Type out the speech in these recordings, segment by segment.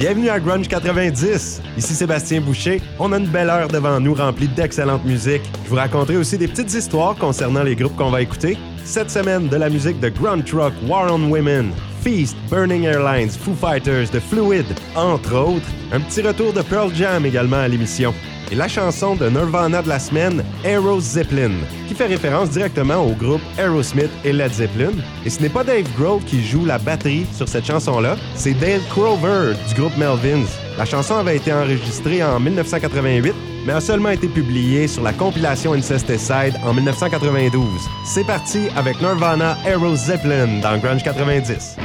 Bienvenue à Grunge 90. Ici Sébastien Boucher. On a une belle heure devant nous remplie d'excellente musique. Je vous raconterai aussi des petites histoires concernant les groupes qu'on va écouter. Cette semaine, de la musique de Grunge Truck, War on Women, Feast, Burning Airlines, Foo Fighters, The Fluid, entre autres. Un petit retour de Pearl Jam également à l'émission et la chanson de Nirvana de la semaine, Aero Zeppelin, qui fait référence directement au groupe Aerosmith et Led Zeppelin. Et ce n'est pas Dave Grohl qui joue la batterie sur cette chanson-là, c'est Dale Crover du groupe Melvins. La chanson avait été enregistrée en 1988, mais a seulement été publiée sur la compilation Incesticide en 1992. C'est parti avec Nirvana Aero Zeppelin dans Grunge 90.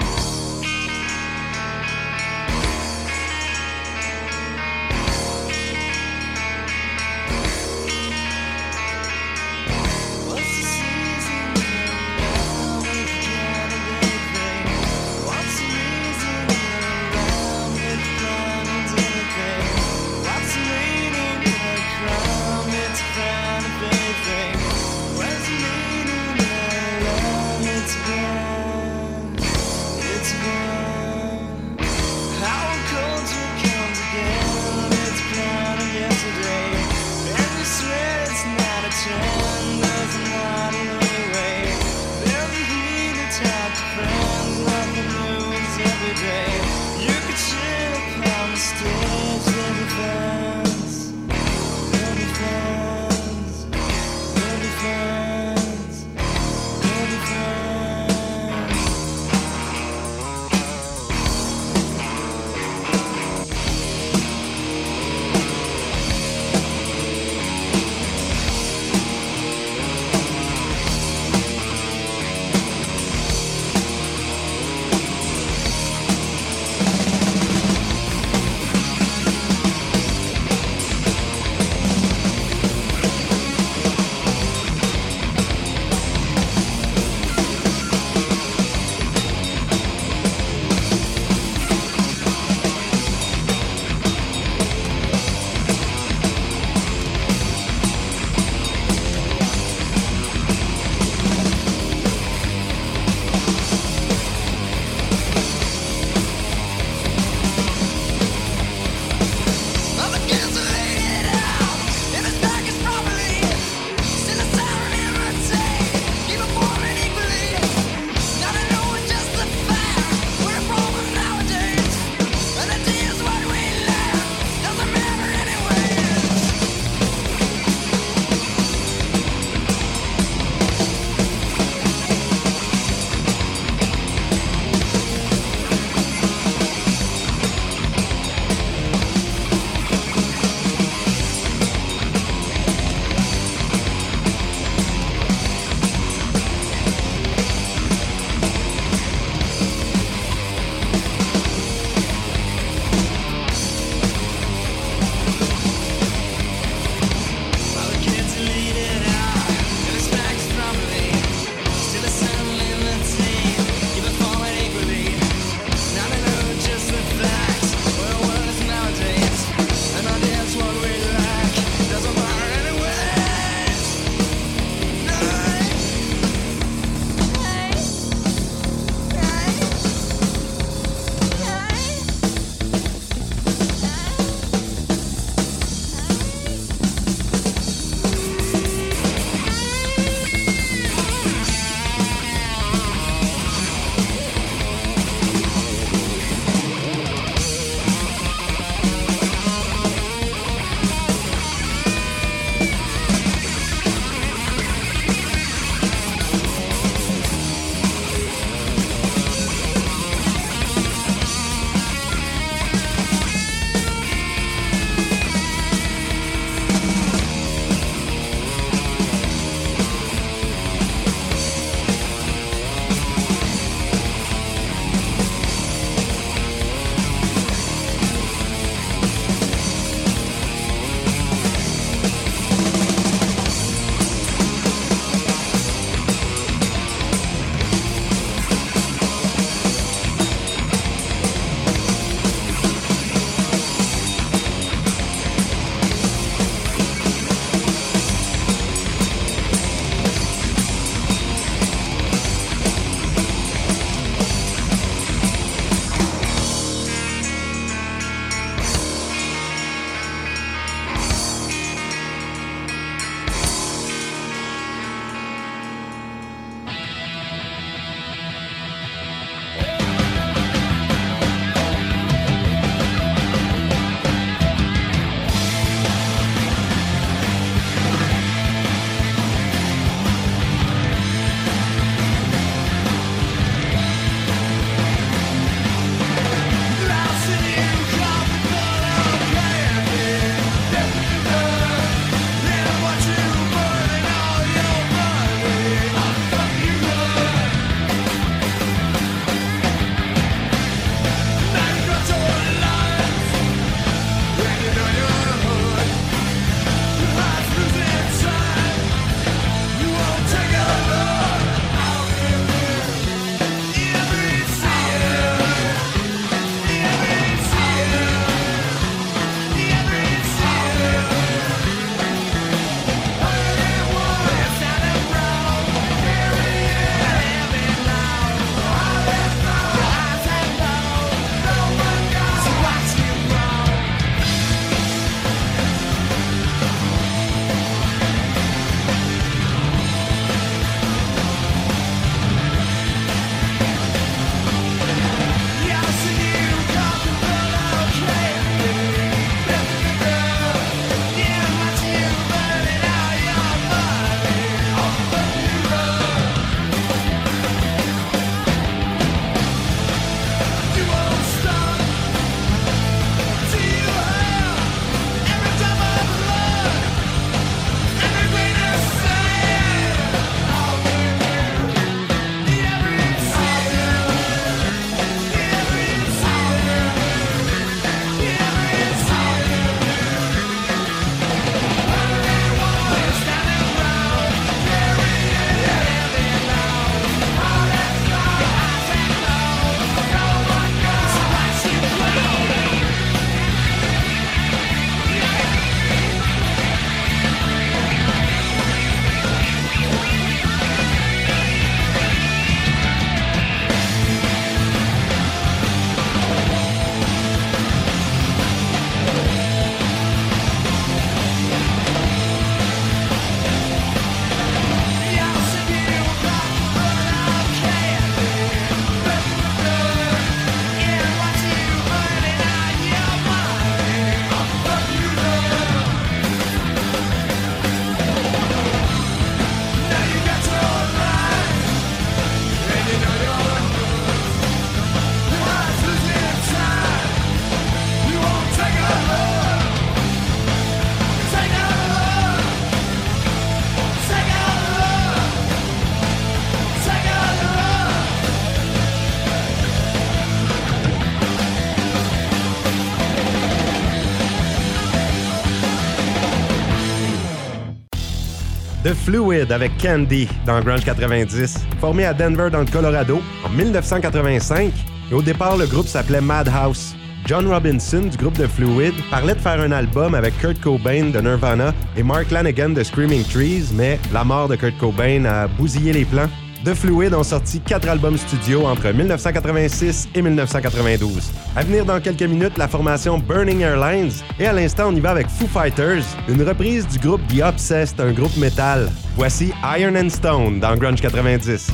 Fluid avec Candy dans Grunge 90, formé à Denver dans le Colorado en 1985. Et au départ, le groupe s'appelait Madhouse. John Robinson du groupe The Fluid parlait de faire un album avec Kurt Cobain de Nirvana et Mark Lanigan de Screaming Trees, mais la mort de Kurt Cobain a bousillé les plans. The Fluid ont sorti quatre albums studio entre 1986 et 1992. À venir dans quelques minutes, la formation Burning Airlines. Et à l'instant, on y va avec Foo Fighters, une reprise du groupe The Obsessed, un groupe metal. Voici Iron and Stone dans Grunge 90.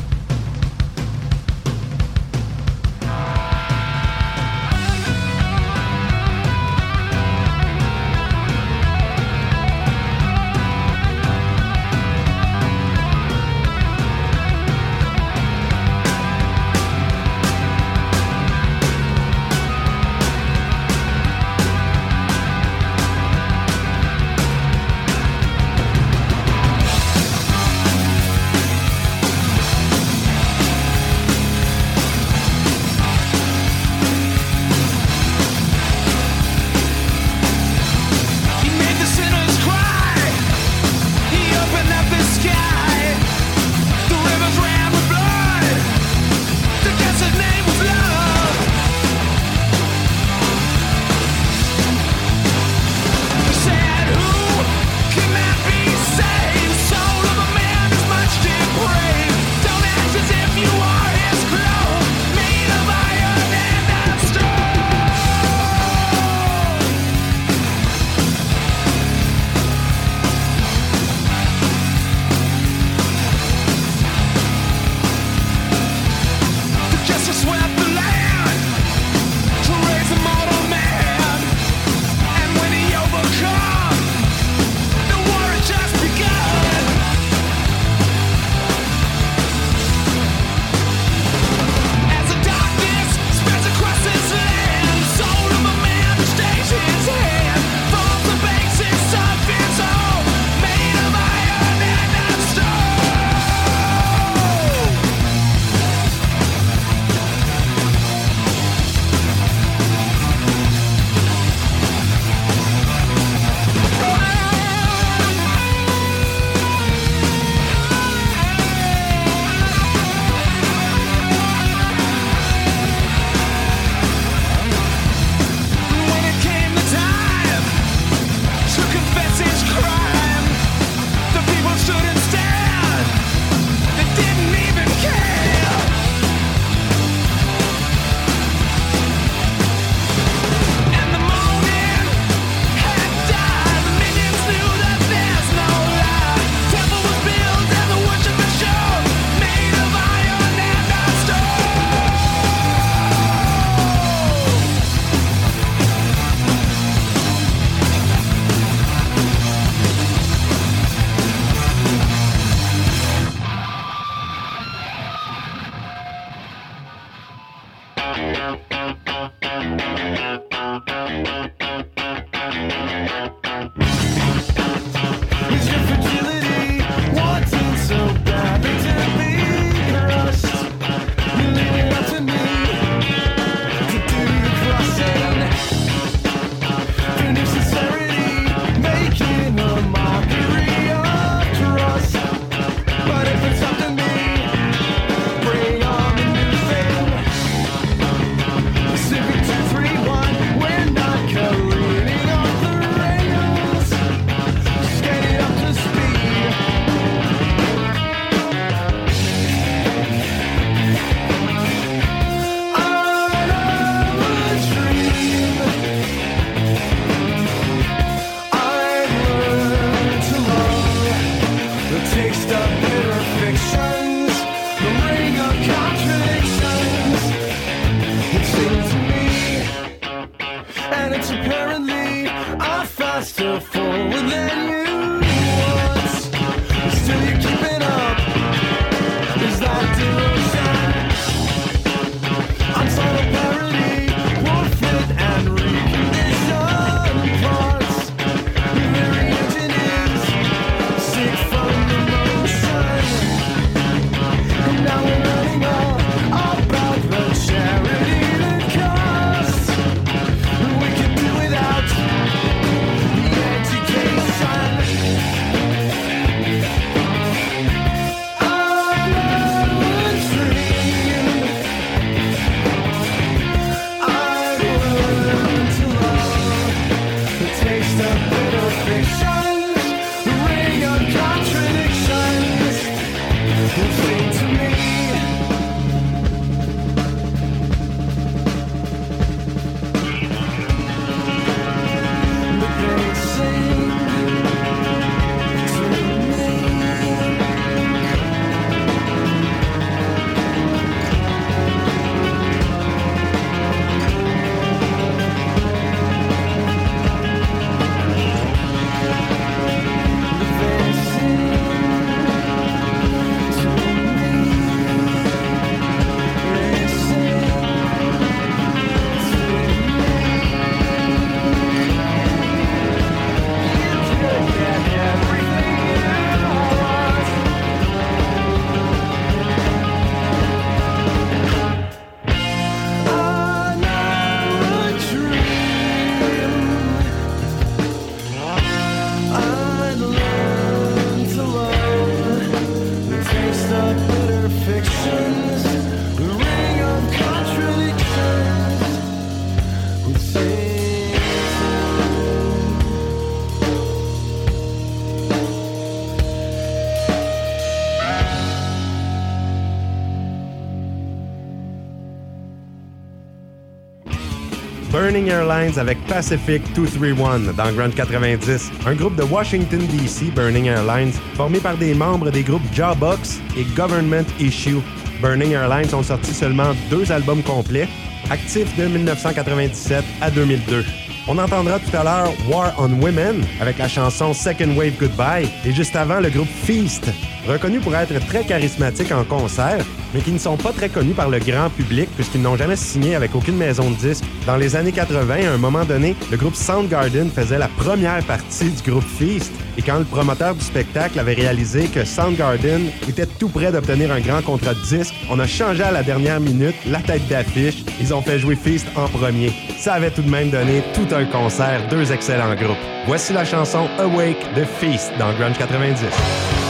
Airlines avec Pacific 231 dans Grand 90, un groupe de Washington DC, Burning Airlines, formé par des membres des groupes Jawbox et Government Issue. Burning Airlines ont sorti seulement deux albums complets, actifs de 1997 à 2002. On entendra tout à l'heure War on Women avec la chanson Second Wave Goodbye et juste avant le groupe Feast reconnus pour être très charismatiques en concert, mais qui ne sont pas très connus par le grand public puisqu'ils n'ont jamais signé avec aucune maison de disques. Dans les années 80, à un moment donné, le groupe Soundgarden faisait la première partie du groupe Feast et quand le promoteur du spectacle avait réalisé que Soundgarden était tout près d'obtenir un grand contrat de disque, on a changé à la dernière minute la tête d'affiche. Ils ont fait jouer Feast en premier. Ça avait tout de même donné tout un concert, deux excellents groupes. Voici la chanson Awake de Feast dans Grunge 90.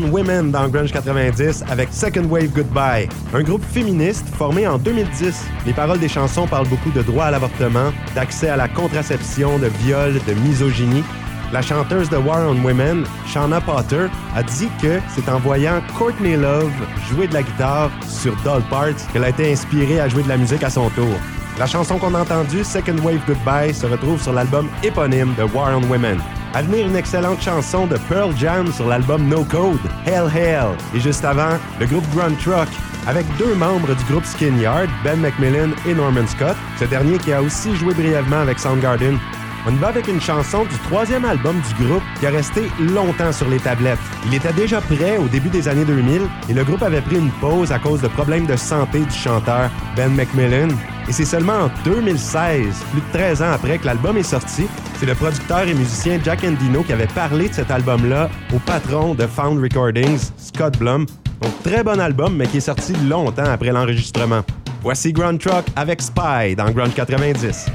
Women dans Grunge 90 avec Second Wave Goodbye, un groupe féministe formé en 2010. Les paroles des chansons parlent beaucoup de droit à l'avortement, d'accès à la contraception, de viol, de misogynie. La chanteuse de War on Women, Shauna Potter, a dit que c'est en voyant Courtney Love jouer de la guitare sur Doll Parts qu'elle a été inspirée à jouer de la musique à son tour. La chanson qu'on a entendue, Second Wave Goodbye, se retrouve sur l'album éponyme de War on Women. À venir, une excellente chanson de Pearl Jam sur l'album No Code, Hell Hell. Et juste avant, le groupe Grunt Truck, avec deux membres du groupe Skin Yard, Ben McMillan et Norman Scott, ce dernier qui a aussi joué brièvement avec Soundgarden. On va avec une chanson du troisième album du groupe qui a resté longtemps sur les tablettes. Il était déjà prêt au début des années 2000 et le groupe avait pris une pause à cause de problèmes de santé du chanteur Ben McMillan. Et c'est seulement en 2016, plus de 13 ans après que l'album est sorti, c'est le producteur et musicien Jack Endino qui avait parlé de cet album-là au patron de Found Recordings, Scott Blum. Donc très bon album, mais qui est sorti longtemps après l'enregistrement. Voici Ground Truck avec Spy dans Ground 90.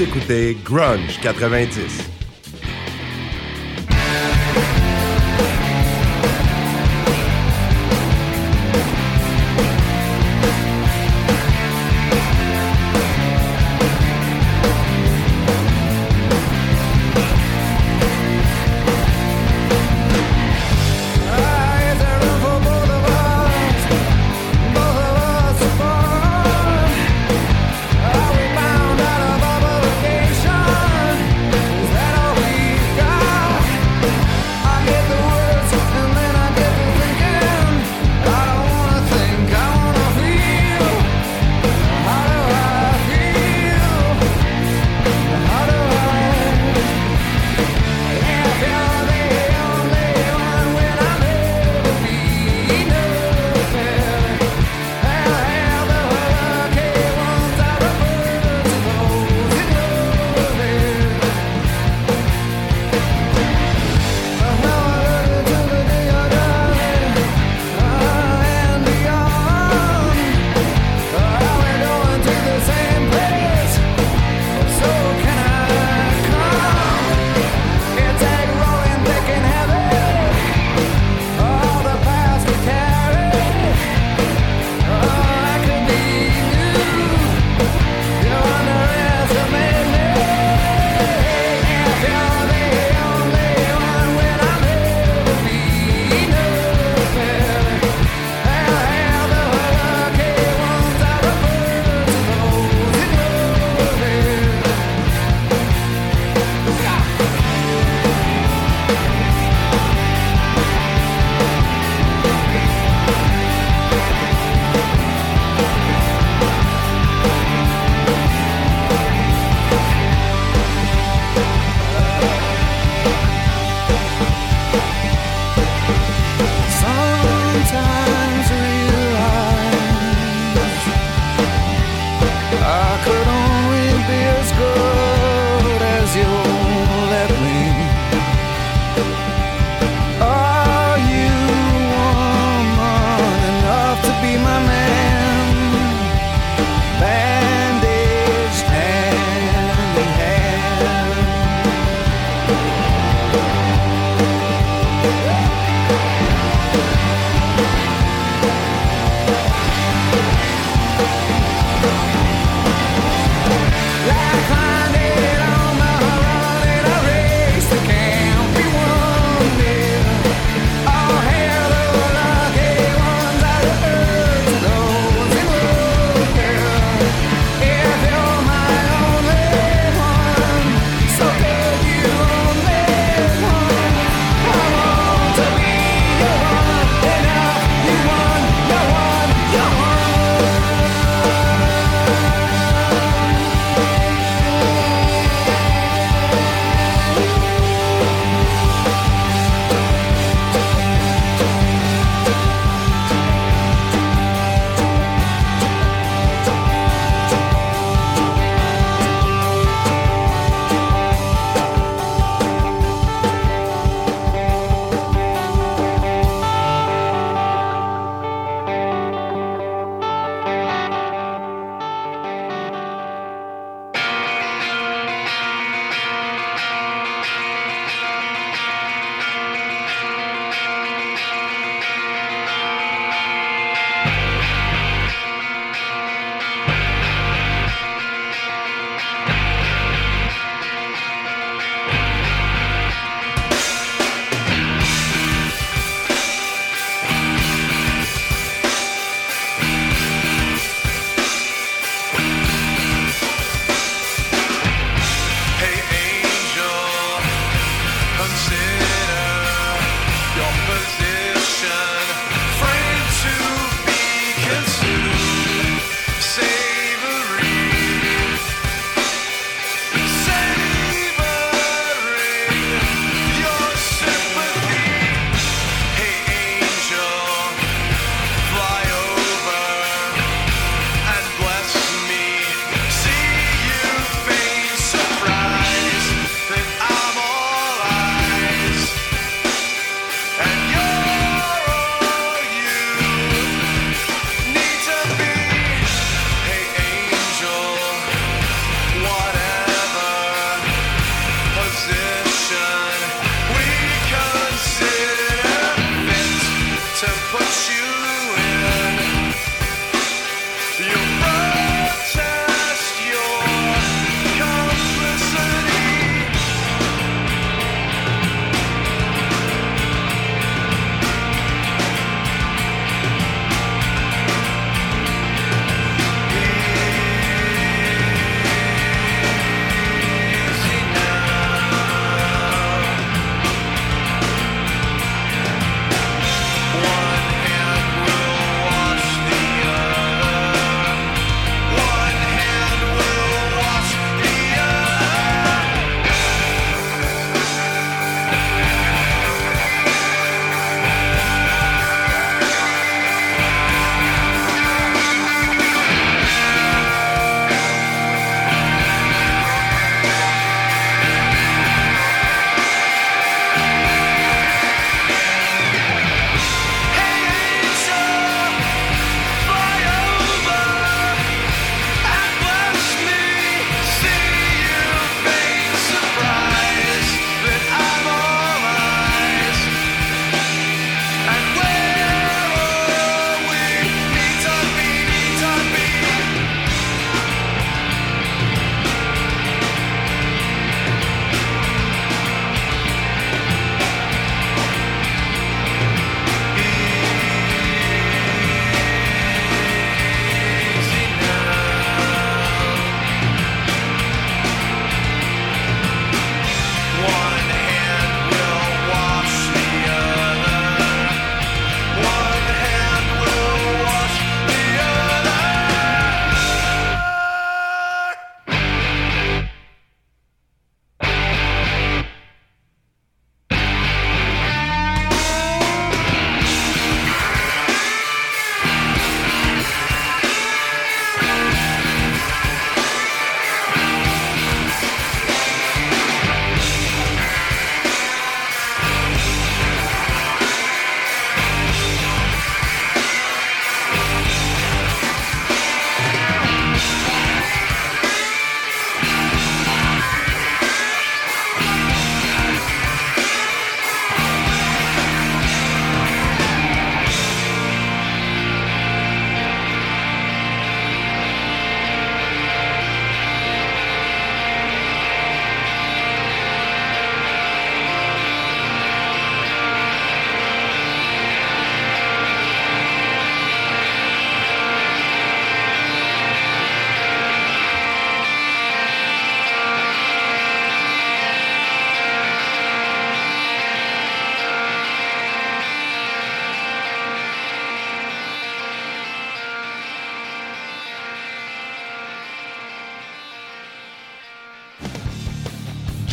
Écoutez Grunge 90.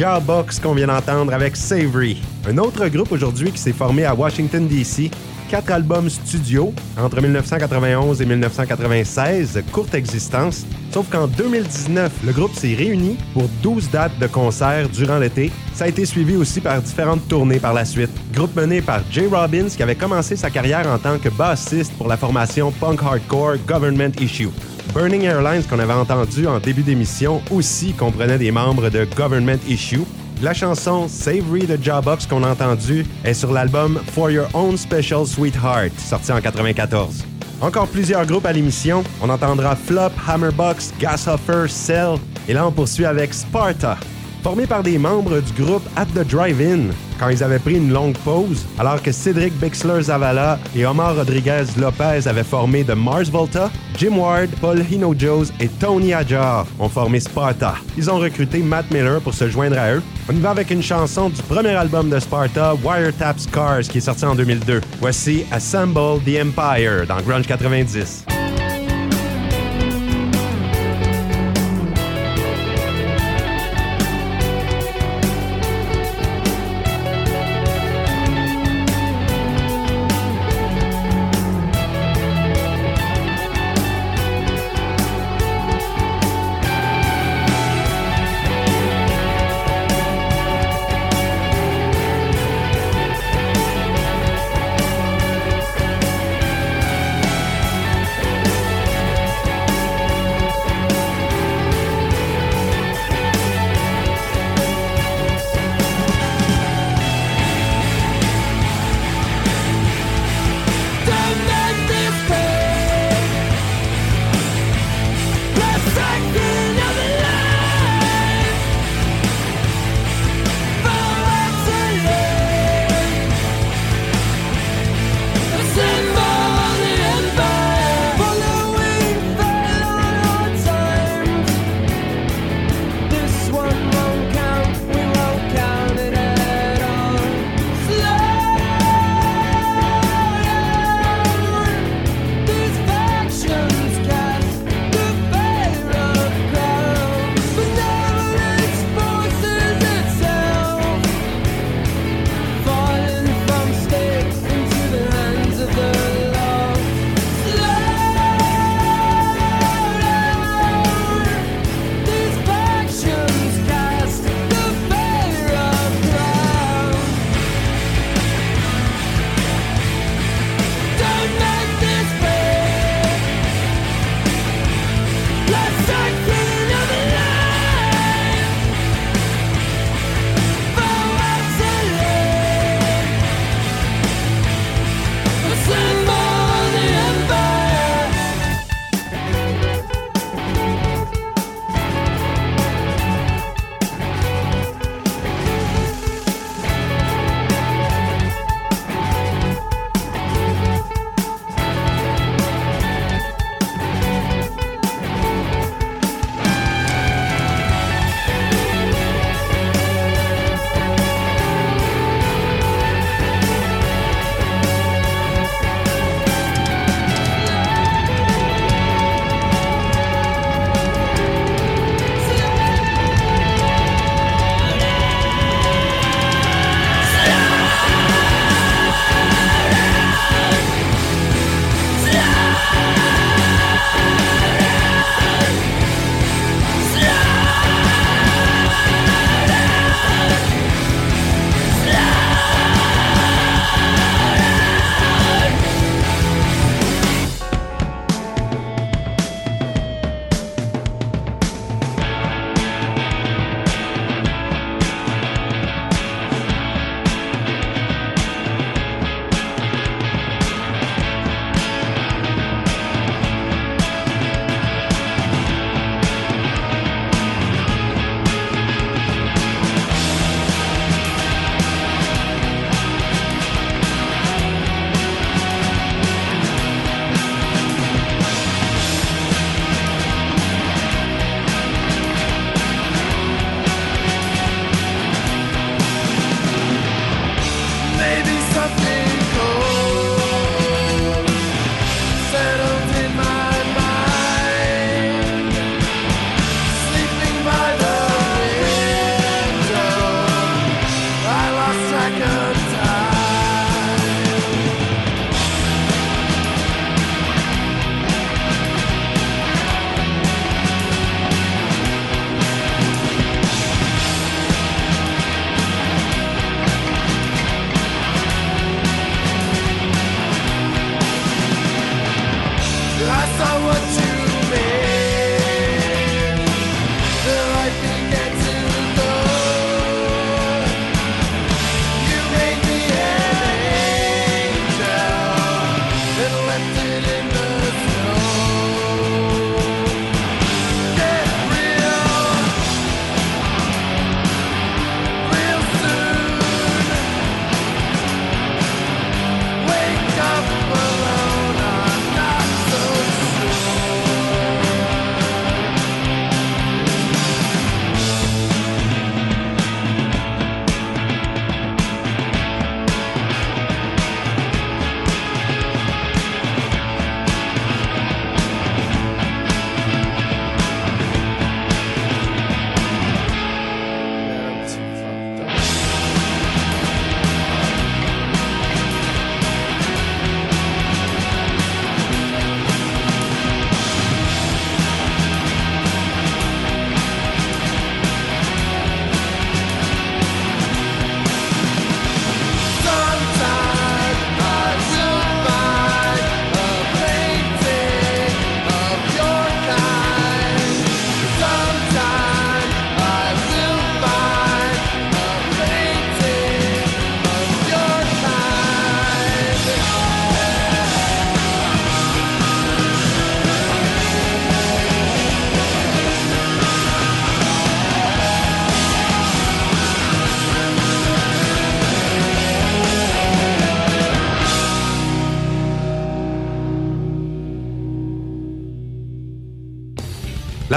Jawbox qu'on vient d'entendre avec Savory. Un autre groupe aujourd'hui qui s'est formé à Washington, D.C. Quatre albums studio entre 1991 et 1996, courte existence. Sauf qu'en 2019, le groupe s'est réuni pour 12 dates de concerts durant l'été. Ça a été suivi aussi par différentes tournées par la suite. Groupe mené par Jay Robbins qui avait commencé sa carrière en tant que bassiste pour la formation punk hardcore Government Issue. Burning Airlines qu'on avait entendu en début d'émission aussi comprenait des membres de Government Issue. La chanson Savory de Jawbox qu'on a entendu est sur l'album For Your Own Special Sweetheart, sorti en 94. Encore plusieurs groupes à l'émission. On entendra Flop, Hammerbox, Gashoffer, Cell. Et là, on poursuit avec Sparta, formé par des membres du groupe At the Drive-In quand ils avaient pris une longue pause, alors que Cédric Bixler-Zavala et Omar Rodriguez-Lopez avaient formé The Mars Volta, Jim Ward, Paul Hino-Joes et Tony Ajar ont formé Sparta. Ils ont recruté Matt Miller pour se joindre à eux. On y va avec une chanson du premier album de Sparta, Wiretap Scars, qui est sorti en 2002. Voici Assemble the Empire dans Grunge 90.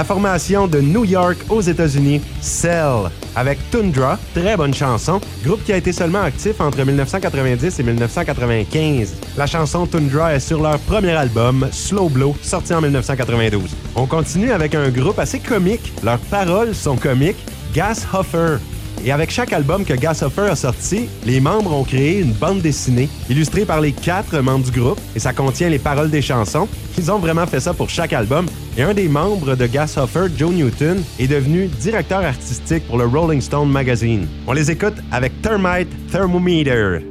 La formation de New York aux États-Unis, Cell, avec Tundra, très bonne chanson, groupe qui a été seulement actif entre 1990 et 1995. La chanson Tundra est sur leur premier album, Slow Blow, sorti en 1992. On continue avec un groupe assez comique, leurs paroles sont comiques, Gas Hoffer, et avec chaque album que Gasoffer a sorti, les membres ont créé une bande dessinée illustrée par les quatre membres du groupe et ça contient les paroles des chansons. Ils ont vraiment fait ça pour chaque album et un des membres de Gasoffer, Joe Newton, est devenu directeur artistique pour le Rolling Stone magazine. On les écoute avec Thermite Thermometer.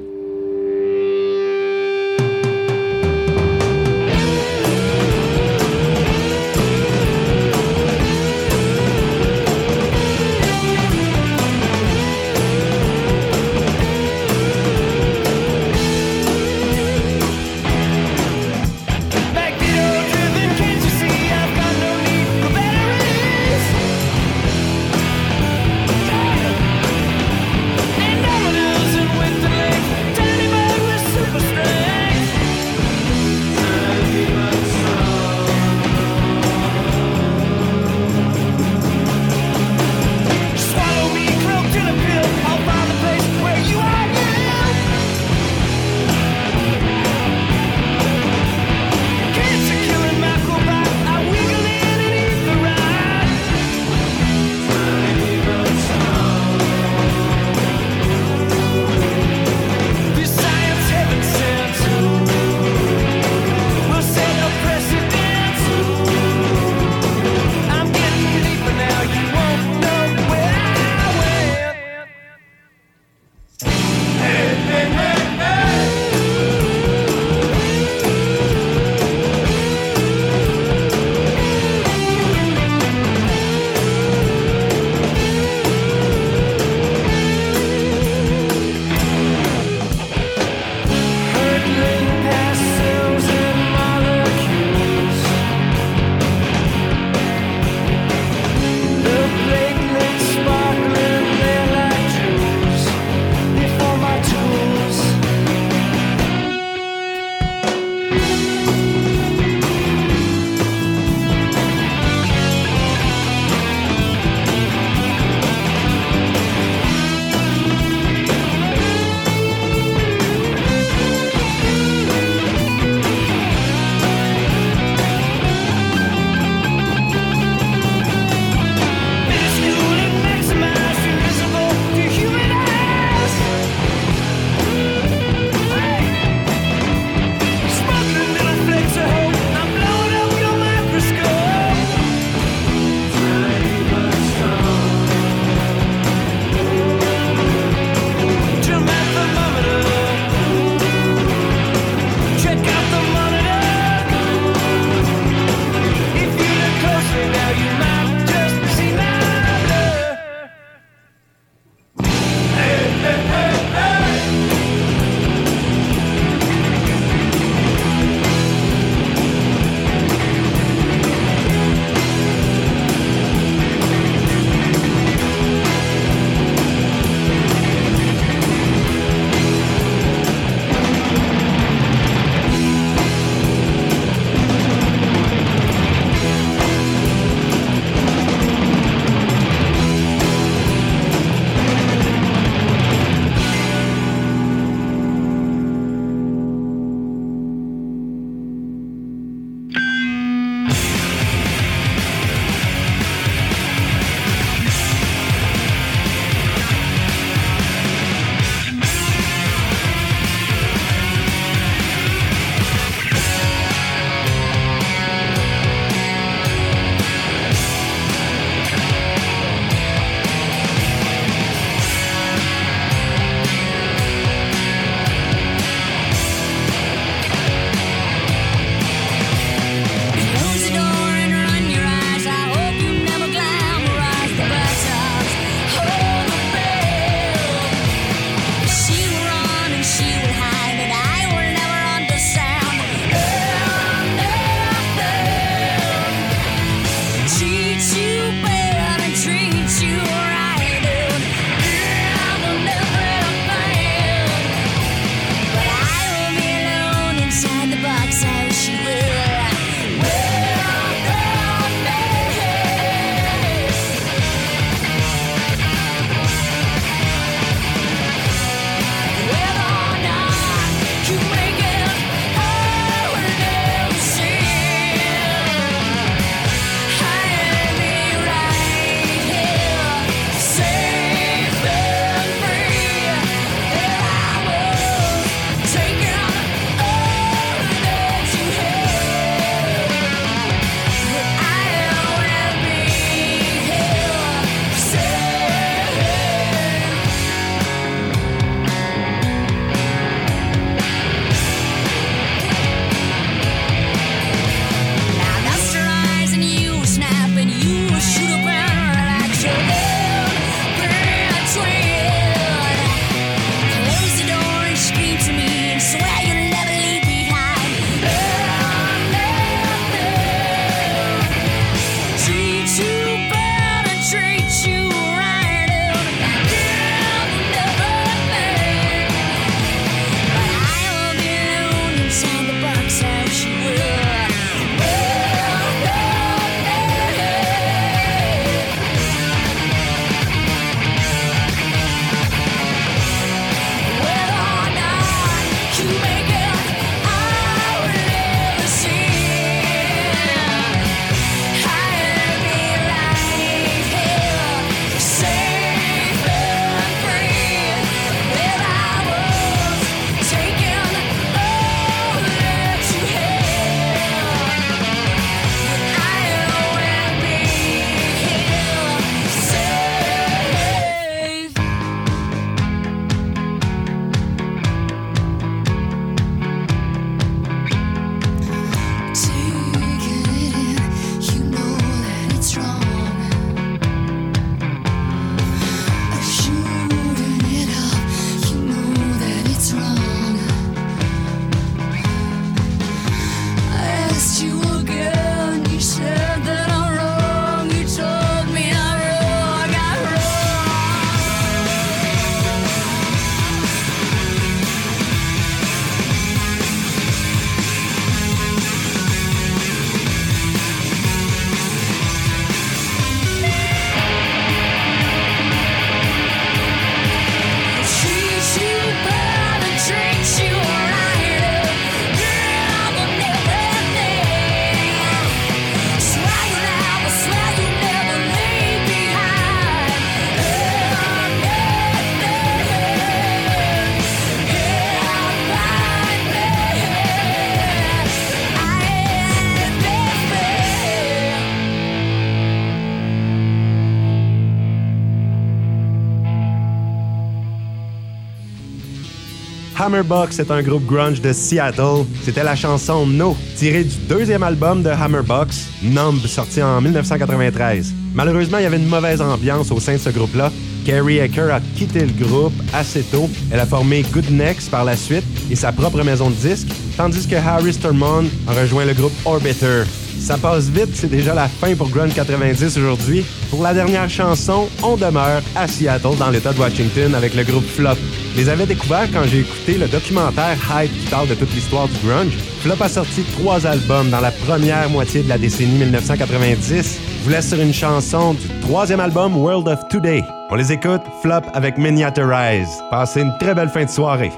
Hammerbox est un groupe grunge de Seattle. C'était la chanson No, tirée du deuxième album de Hammerbox, Numb, sorti en 1993. Malheureusement, il y avait une mauvaise ambiance au sein de ce groupe-là. Carrie Aker a quitté le groupe assez tôt. Elle a formé Good par la suite et sa propre maison de disques, tandis que Harry Sturman a rejoint le groupe Orbiter. Ça passe vite, c'est déjà la fin pour Grunge 90 aujourd'hui. Pour la dernière chanson, on demeure à Seattle, dans l'État de Washington, avec le groupe Flop. Les avais découverts quand j'ai écouté le documentaire Hype qui de toute l'histoire du grunge. Flop a sorti trois albums dans la première moitié de la décennie 1990. Je vous laisse sur une chanson du troisième album World of Today. On les écoute, Flop avec Miniaturize. Passez une très belle fin de soirée.